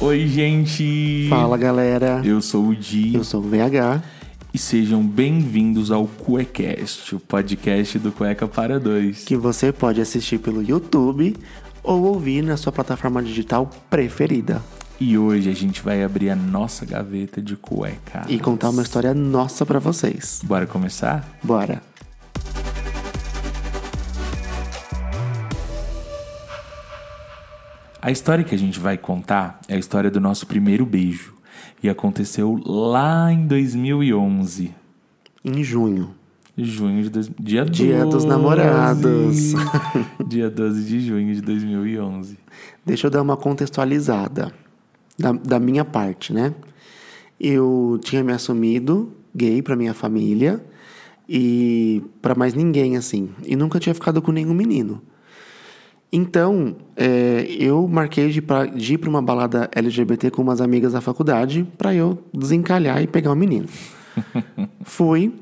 Oi, gente! Fala galera, Eu sou o Di eu sou o VH. e sejam bem-vindos ao Cuecast, o podcast do Cueca para Dois. que você pode assistir pelo YouTube ou ouvir na sua plataforma digital preferida E hoje a gente vai abrir a nossa gaveta de cueca. e contar uma história nossa pra vocês. Bora começar? Bora. A história que a gente vai contar é a história do nosso primeiro beijo. E aconteceu lá em 2011. Em junho. Junho de... Dois... Dia, Dia 12. dos namorados. Dia 12 de junho de 2011. Deixa eu dar uma contextualizada da, da minha parte, né? Eu tinha me assumido gay pra minha família e pra mais ninguém, assim. E nunca tinha ficado com nenhum menino. Então, é, eu marquei de, pra, de ir pra uma balada LGBT com umas amigas da faculdade pra eu desencalhar e pegar um menino. Fui,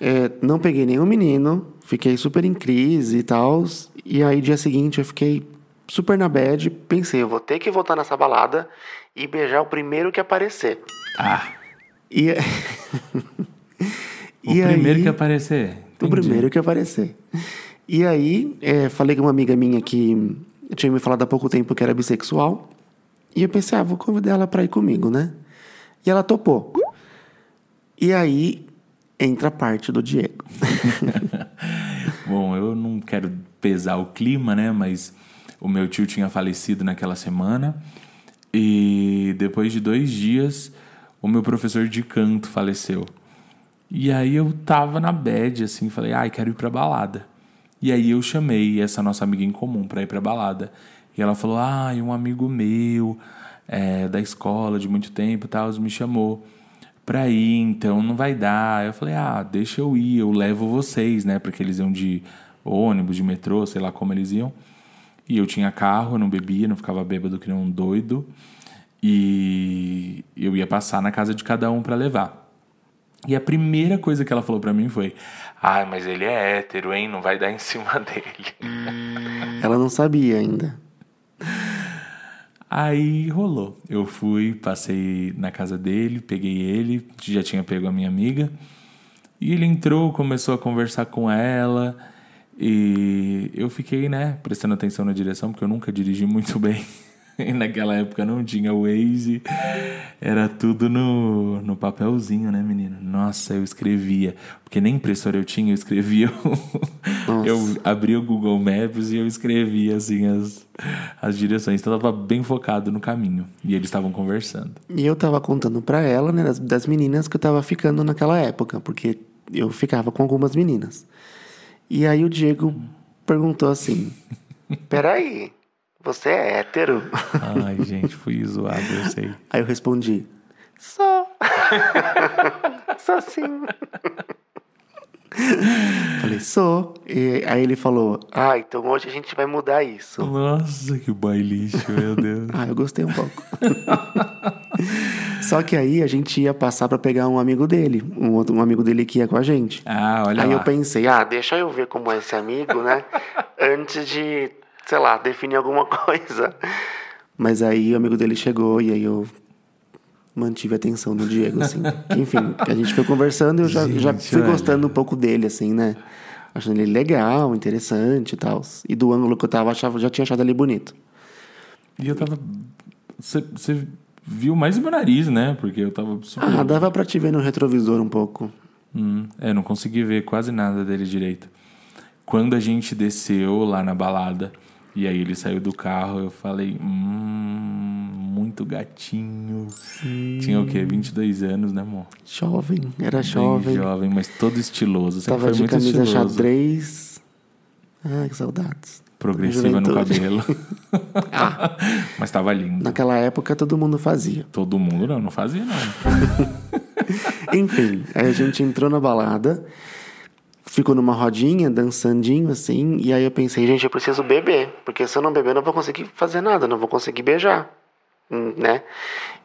é, não peguei nenhum menino, fiquei super em crise e tal. E aí, dia seguinte, eu fiquei super na bad. Pensei, eu vou ter que voltar nessa balada e beijar o primeiro que aparecer. Ah, E, o e primeiro aí- que aparecer. o Entendi. primeiro que aparecer. E aí, é, falei com uma amiga minha que tinha me falado há pouco tempo que era bissexual. E eu pensei, ah, vou convidar ela pra ir comigo, né? E ela topou. E aí, entra a parte do Diego. Bom, eu não quero pesar o clima, né? Mas o meu tio tinha falecido naquela semana. E depois de dois dias, o meu professor de canto faleceu. E aí eu tava na bad, assim, falei, ai, quero ir pra balada. E aí eu chamei essa nossa amiga em comum pra ir pra balada. E ela falou, ai, um amigo meu é, da escola de muito tempo tal, me chamou pra ir, então não vai dar. Eu falei, ah, deixa eu ir, eu levo vocês, né? Porque eles iam de ônibus, de metrô, sei lá como eles iam. E eu tinha carro, não bebia, não ficava bêbado que nem um doido. E eu ia passar na casa de cada um pra levar. E a primeira coisa que ela falou pra mim foi: Ai, mas ele é hétero, hein? Não vai dar em cima dele. Ela não sabia ainda. Aí rolou. Eu fui, passei na casa dele, peguei ele, já tinha pego a minha amiga. E ele entrou, começou a conversar com ela. E eu fiquei, né, prestando atenção na direção, porque eu nunca dirigi muito bem. Naquela época não tinha Waze. Era tudo no, no papelzinho, né, menino? Nossa, eu escrevia. Porque nem impressora eu tinha, eu escrevia. eu abria o Google Maps e eu escrevia, assim, as, as direções. Então eu tava bem focado no caminho. E eles estavam conversando. E eu tava contando pra ela, né, das, das meninas que eu tava ficando naquela época, porque eu ficava com algumas meninas. E aí o Diego perguntou assim: Peraí, você é hétero? Ai, gente, fui zoado, eu sei. Aí eu respondi: Só. Só sim. Falei, sou. E aí ele falou: Ah, então hoje a gente vai mudar isso. Nossa, que bailixo, meu Deus. Ah, eu gostei um pouco. Só que aí a gente ia passar pra pegar um amigo dele, um outro um amigo dele que ia com a gente. Ah, olha aí lá. eu pensei, ah, deixa eu ver como é esse amigo, né? Antes de, sei lá, definir alguma coisa. Mas aí o amigo dele chegou e aí eu mantive a atenção do Diego, assim. Enfim, a gente foi conversando e eu já, já Gente, fui olha. gostando um pouco dele, assim, né? Achando ele legal, interessante e tal. E do ângulo que eu tava, achava, já tinha achado ele bonito. E eu tava. Você você viu mais o meu nariz, né? Porque eu tava super. Ah, dava pra te ver no retrovisor um pouco. Hum, é, não consegui ver quase nada dele direito. Quando a gente desceu lá na balada e aí ele saiu do carro, eu falei, hum, muito gatinho. Tinha o quê? 22 anos, né, amor? Jovem, era Bem jovem. jovem, mas todo estiloso. Sempre Tava foi de muito camisa estiloso. xadrez. Ai, que saudades. Progressiva no cabelo. mas tava lindo. Naquela época todo mundo fazia. Todo mundo não, não fazia não. Enfim, aí a gente entrou na balada, ficou numa rodinha, dançandinho assim, e aí eu pensei, gente, eu preciso beber, porque se eu não beber eu não vou conseguir fazer nada, não vou conseguir beijar, hum, né?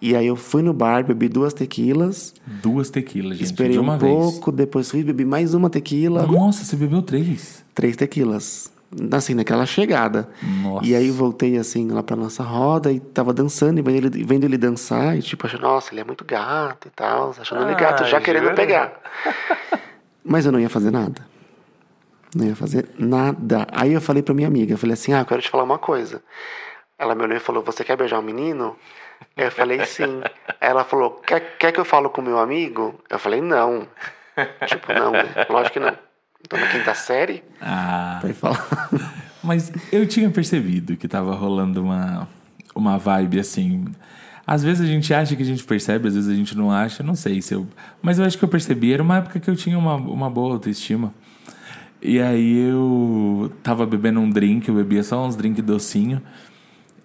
E aí eu fui no bar, bebi duas tequilas, Duas tequilas, gente, esperei de uma um vez. pouco, depois fui bebi mais uma tequila, Nossa, você bebeu três. três tequilas. assim, naquela chegada. Nossa. E aí voltei assim lá pra nossa roda e tava dançando e vendo ele, vendo ele dançar e tipo, achando, nossa, ele é muito gato e tal, achando ele gato, já Ah, querendo jura? pegar. Mas eu não ia fazer nada. Não ia fazer nada. Aí eu falei pra minha amiga, eu falei assim, ah, eu quero te falar uma coisa. Ela me olhou e falou, você quer beijar um menino? Eu falei, sim. Ela falou, quer, quer que eu falo com meu amigo? Eu falei, não. Tipo, não, né? Lógico que não. Tô na quinta série. Ah, Aí fala. mas eu tinha percebido que tava rolando uma, uma vibe assim. Às vezes a gente acha que a gente percebe, às vezes a gente não acha, não sei se eu. Mas eu acho que eu percebi, era uma época que eu tinha uma, uma boa autoestima. E aí eu tava bebendo um drink, eu bebia só uns drinks docinho.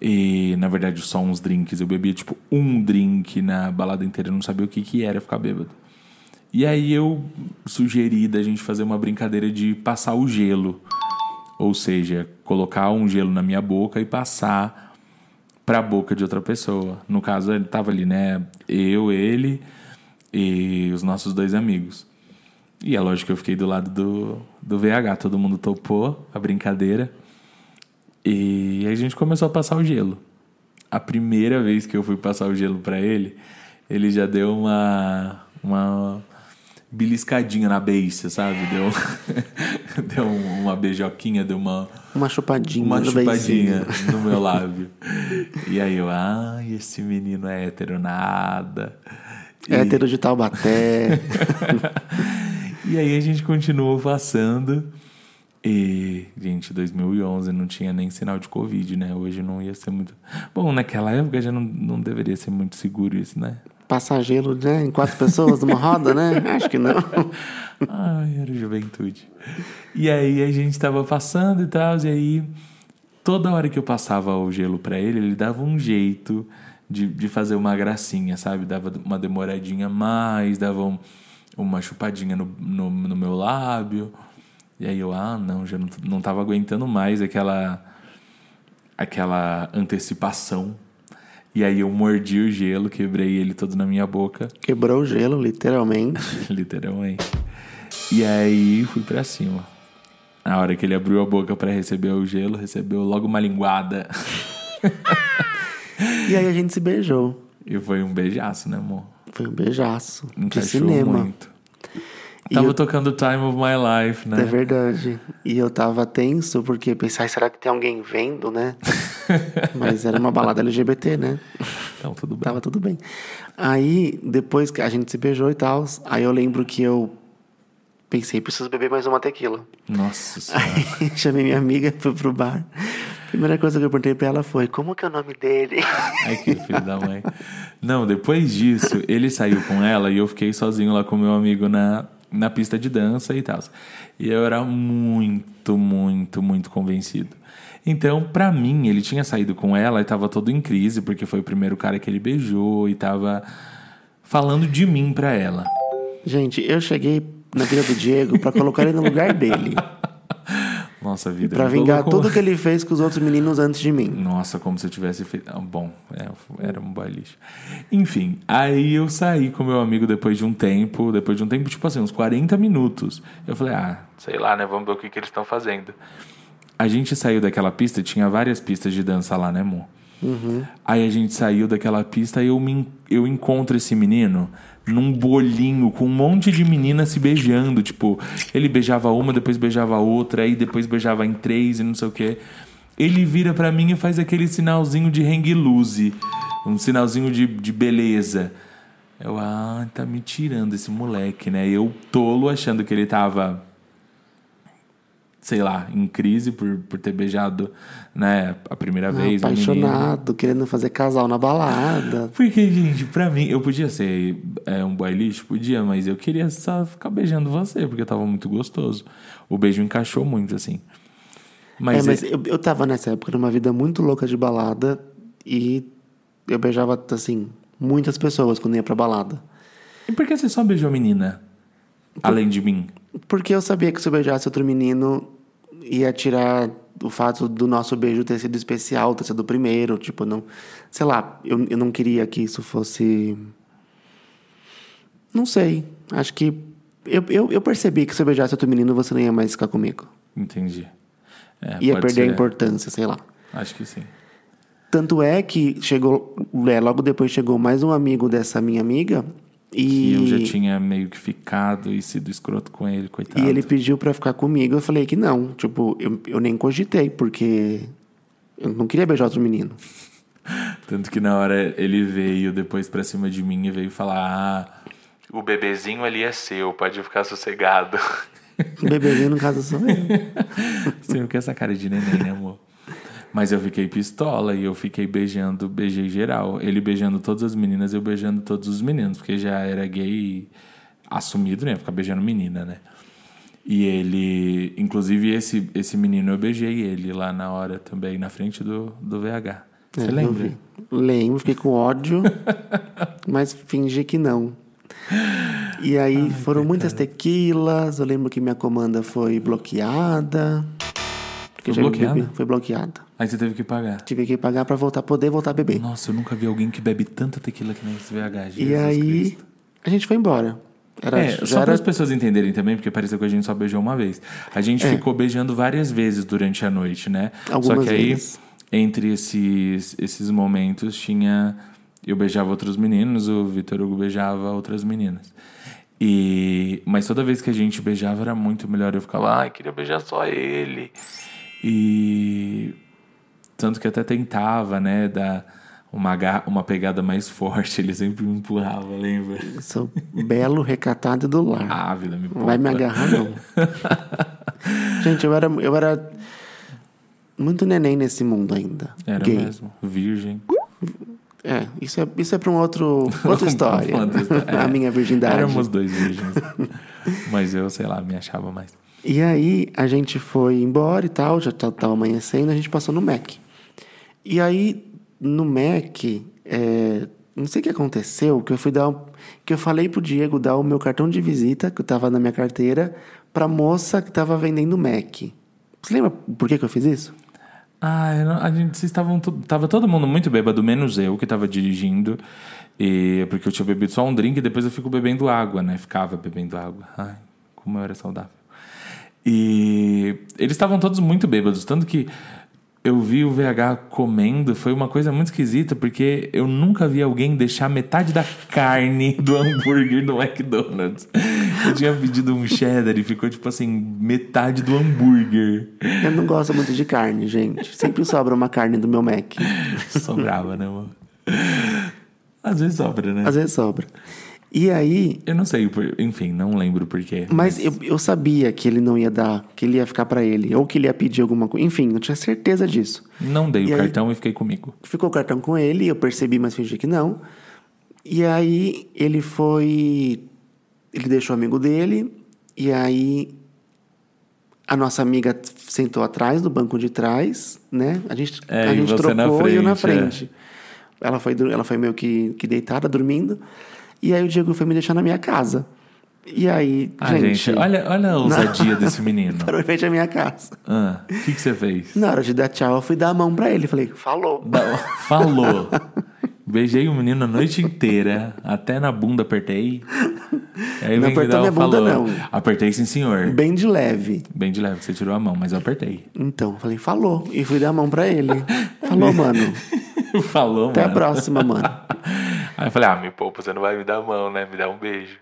E na verdade só uns drinks. Eu bebia tipo um drink na balada inteira, eu não sabia o que, que era ficar bêbado. E aí eu sugeri da gente fazer uma brincadeira de passar o gelo. Ou seja, colocar um gelo na minha boca e passar pra boca de outra pessoa. No caso, ele tava ali, né? Eu, ele e os nossos dois amigos. E é lógico que eu fiquei do lado do, do VH. Todo mundo topou a brincadeira. E a gente começou a passar o gelo. A primeira vez que eu fui passar o gelo pra ele, ele já deu uma, uma beliscadinha na beiça, sabe? Deu, deu uma beijoquinha, deu uma, Uma chupadinha. uma no chupadinha beicinho. no meu lábio. E aí eu, ai, esse menino é hétero nada. E- Hétero de Taubaté. E aí a gente continuou passando. E, gente, 2011 não tinha nem sinal de Covid, né? Hoje não ia ser muito. Bom, naquela época já não, não deveria ser muito seguro isso, né? Passageiro, né? Em quatro pessoas numa roda, né? Acho que não. Ai, era juventude. E aí a gente tava passando e tal, e aí toda hora que eu passava o gelo pra ele, ele dava um jeito de, de fazer uma gracinha, sabe? Dava uma demoradinha a mais, dava um- uma chupadinha no, no, no meu lábio. E aí eu, ah, não, já não, não tava aguentando mais aquela, aquela antecipação. E aí eu mordi o gelo, quebrei ele todo na minha boca. Quebrou o gelo, literalmente. Literalmente. E aí fui pra cima. Na hora que ele abriu a boca pra receber o gelo, recebeu logo uma linguada. E aí a gente se beijou. E foi um beijaço, né, amor? Foi um beijaço. De Encaixou cinema. muito. E Tava eu- tocando Time of My Life, É né? verdade. E eu tava tenso porque pensei, "Ai, será que tem alguém vendo, né? Mas era uma balada LGBT, né? Então tudo bem. Tava tudo bem. Aí, depois que a gente se beijou e tal, aí eu lembro que eu pensei, preciso beber mais uma tequila. Nossa senhora. Aí chamei minha amiga, fui pro bar. Primeira coisa que eu perguntei pra ela foi, como que é o nome dele? Ai, que filho da mãe. Não, depois disso, ele saiu com ela e eu fiquei sozinho lá com meu amigo na, na pista de dança e tal. E eu era muito, muito, muito convencido. Então, pra mim, ele tinha saído com ela e tava todo em crise, porque foi o primeiro cara que ele beijou e tava falando de mim pra ela. Gente, eu cheguei na vida do Diego pra colocar ele no lugar dele. Nossa vida. Pra vingar colocou- tudo que ele fez com os outros meninos antes de mim. Nossa, como se eu tivesse feito. Ah, bom, é, era um lixo. Enfim, aí eu saí com meu amigo depois de um tempo, depois de um tempo, tipo assim, uns 40 minutos. Eu falei, ah, sei lá, né? Vamos ver o que, que eles estão fazendo. A gente saiu daquela pista, tinha várias pistas de dança lá, né, amor? Aí a gente saiu daquela pista e eu, me, eu encontro esse menino num bolinho com um monte de meninas se beijando. Tipo, ele beijava uma, depois beijava outra, aí depois beijava em três e não sei o quê. Ele vira pra mim e faz aquele sinalzinho de hang loose, um sinalzinho de, de beleza. Eu, ah, tá me tirando esse moleque, né? Eu tolo achando que ele tava sei lá, em crise por, por ter beijado, né, a primeira vez. um menino. Apaixonado, querendo fazer casal na balada. Porque, gente, pra mim, eu podia ser é, um boy lixo? Podia, mas eu queria só ficar beijando você, porque tava muito gostoso. O beijo encaixou muito, assim. Mas, é, mas é- eu, eu tava nessa época numa vida muito louca de balada e eu beijava, assim, muitas pessoas quando ia pra balada. E por que você só beijou menina? Além de mim? Porque eu sabia que se eu beijasse outro menino, ia tirar o fato do nosso beijo ter sido especial, ter sido o primeiro. Tipo, não. Sei lá, eu, eu não queria que isso fosse. Não sei. Acho que. Eu, eu, eu percebi que se eu beijasse outro menino, você não ia mais ficar comigo. Entendi. É, ia perder a ser. importância, sei lá. Acho que sim. Tanto é que chegou, é, logo depois chegou mais um amigo dessa minha amiga Que e, eu já tinha meio que ficado e sido escroto com ele, coitado. e ele pediu pra ficar comigo. Eu falei que não, tipo, eu, eu nem cogitei, porque eu não queria beijar outro menino. Tanto que na hora ele veio depois pra cima de mim e veio falar: Ah, o bebezinho ali é seu, pode ficar sossegado. O bebezinho, no caso, sou eu. Você não quer essa cara de neném, né, amor? Mas eu fiquei pistola e eu fiquei beijando, beijei geral. Ele beijando todas as meninas, eu beijando todos os meninos, porque já era gay assumido, né? Ficar beijando menina, né? E ele, inclusive esse, esse menino, eu beijei ele lá na hora também, na frente do, do VH. Você É, lembra? Lembro, fiquei com ódio, mas fingi que não. E aí foram muitas tequilas. Eu lembro que minha comanda foi bloqueada. Foi bloqueada? bebi- Foi bloqueada. Aí você teve que pagar. Tive que pagar pra voltar, poder voltar a beber. Nossa, eu nunca vi alguém que bebe tanta tequila que nem esse VH. e Jesus aí Cristo. a gente foi embora. Era, É, só para era as pessoas entenderem também, porque pareceu que a gente só beijou uma vez. A gente ficou beijando várias vezes durante a noite, né? só Algumas que aí, vezes. entre esses, esses momentos, tinha. Eu beijava outros meninos, o Vitor Hugo beijava outras meninas. E, mas toda vez que a gente beijava era muito melhor. Eu ficava, ai, queria beijar só ele. E. Tanto que até tentava, né, dar uma, uma pegada mais forte. Ele sempre me empurrava, lembra? sou belo, recatado e do lar. Ah, vida, me vai me agarrar, não. gente, eu era, eu era muito neném nesse mundo ainda. Era gay. mesmo. Virgem. É, isso é, isso é pra um outro, outra história. A É. minha virgindade. Éramos dois virgens. Mas eu, sei lá, me achava mais. E aí a gente foi embora e tal, já tá- tava amanhecendo, a gente passou no Mac. E aí, no Mac, é, não sei o que aconteceu, que eu fui dar. que eu falei pro Diego dar o meu cartão de visita, que tava na minha carteira, pra moça que tava vendendo Mac. Você lembra por que, que eu fiz isso? Ah, não- a gente, vocês estavam. Tava todo mundo muito bêbado, menos eu que tava dirigindo. E, porque eu tinha bebido só um drink e depois eu fico bebendo água, né? Ficava bebendo água. Ai, como eu era saudável. E eles estavam todos muito bêbados, tanto que eu vi o VH comendo, foi uma coisa muito esquisita, porque eu nunca vi alguém deixar metade da carne do hambúrguer do McDonald's. Eu tinha pedido um cheddar e ficou tipo assim, metade do hambúrguer. Eu não gosto muito de carne, gente. Sempre sobra uma carne do meu Mac. Sobrava, né, mano? Às vezes sobra, né? Às vezes sobra. E aí, Eu não sei, enfim, não lembro porquê. Mas eu, eu sabia que ele não ia dar, que ele ia ficar pra ele, ou que ele ia pedir alguma coisa. Enfim, eu tinha certeza disso. Não dei E o aí- cartão e fiquei comigo. Ficou o cartão com ele, eu percebi, mas fingi que não. E aí ele foi. Ele deixou o amigo dele, e aí a nossa amiga sentou atrás, no banco de trás, né? A gente, É, a gente trocou na e eu na frente, é. frente. Ela, foi, ela foi meio que, que deitada, dormindo. E aí o Diego foi me deixar na minha casa. E aí, Ah, gente, olha, olha a ousadia desse menino. Parou em frente à minha casa. Ah, O que, que você fez? Na hora de dar tchau, eu fui dar a mão pra ele. Falei, falou. Da- Falou. Beijei o menino a noite inteira, até na bunda apertei. Aí Não apertou minha bunda, falou. não. Apertei sim, senhor. Bem de leve. Bem de leve, que você tirou a mão, mas eu apertei. Então, falei, falou. E fui dar a mão pra ele. Falou, mano. Falou, Até a mano. próxima, mano. Aí eu falei, ah, me poupa, você não vai me dar a mão, né? Me dá um beijo.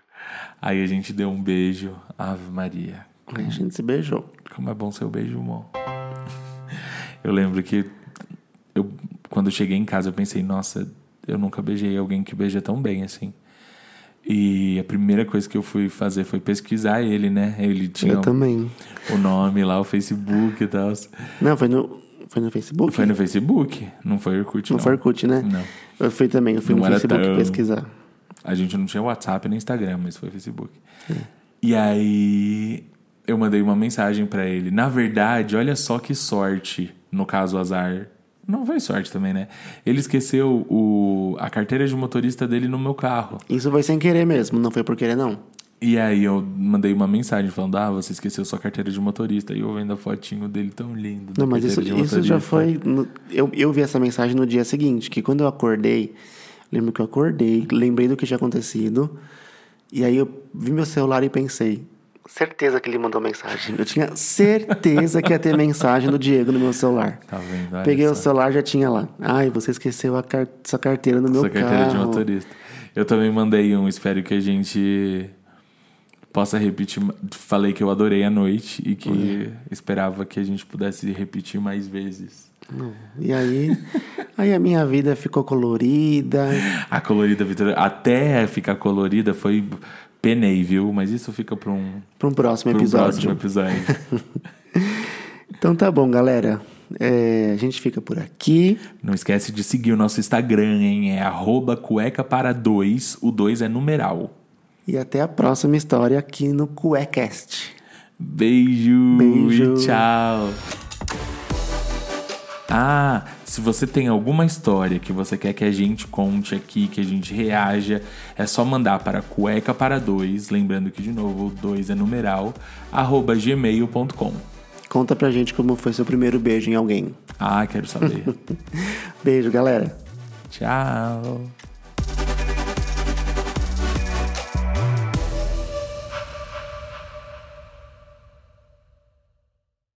Aí a gente deu um beijo. Ave Maria. Aí a gente se beijou. Como é bom seu beijo, amor. Eu lembro que eu, quando eu cheguei em casa, eu pensei, nossa, eu nunca beijei alguém que beija tão bem assim. E a primeira coisa que eu fui fazer foi pesquisar ele, né? Ele tinha Eu também. o nome lá, o Facebook e tal. Não, foi no, foi no Facebook? Foi no Facebook, não foi Orkut, No não. Farkut, né? Não. Eu fui também, eu fui Não no Facebook tão- pesquisar. A gente não tinha WhatsApp nem Instagram, mas foi Facebook. É. E aí eu mandei uma mensagem pra ele. Na verdade, olha só que sorte, no caso azar. Não foi sorte também, né? Ele esqueceu o, a carteira de motorista dele no meu carro. Isso foi sem querer mesmo, não foi por querer, não. E aí eu mandei uma mensagem falando: Ah, você esqueceu sua carteira de motorista. E eu vendo a fotinho dele tão lindo. Não, mas isso, isso já foi. no- eu, eu vi essa mensagem no dia seguinte, que quando eu acordei, lembro que eu acordei, lembrei do que tinha acontecido, e aí eu vi meu celular e pensei: certeza que ele mandou mensagem. Eu tinha certeza que ia ter mensagem do Diego no meu celular. Tá vendo? Olha Peguei só. o celular já tinha lá. Ai, você esqueceu a car sua carteira no meu Sua carteira de carro. motorista. Eu também mandei um, espero que a gente possa repetir. Falei que eu adorei a noite e que esperava que a gente pudesse repetir mais vezes. E aí, aí a minha vida ficou colorida. A colorida Vitória, até ficar colorida foi penei, viu? Mas isso fica para um, Para um próximo pra um episódio. próximo episódio. Então tá bom, galera. É, a gente fica por aqui. Não esquece de seguir o nosso Instagram, hein? É arroba cueca para dois. O dois é numeral. E até a próxima história aqui no Cuecast. Beijo, Beijo. e tchau. Ah, se você tem alguma história que você quer que a gente conte aqui, que a gente reaja, é só mandar para cueca para dois, lembrando que de novo o dois é numeral, arroba gmail.com. Conta pra gente como foi seu primeiro beijo em alguém. Ah, quero saber. Beijo, galera. tchau.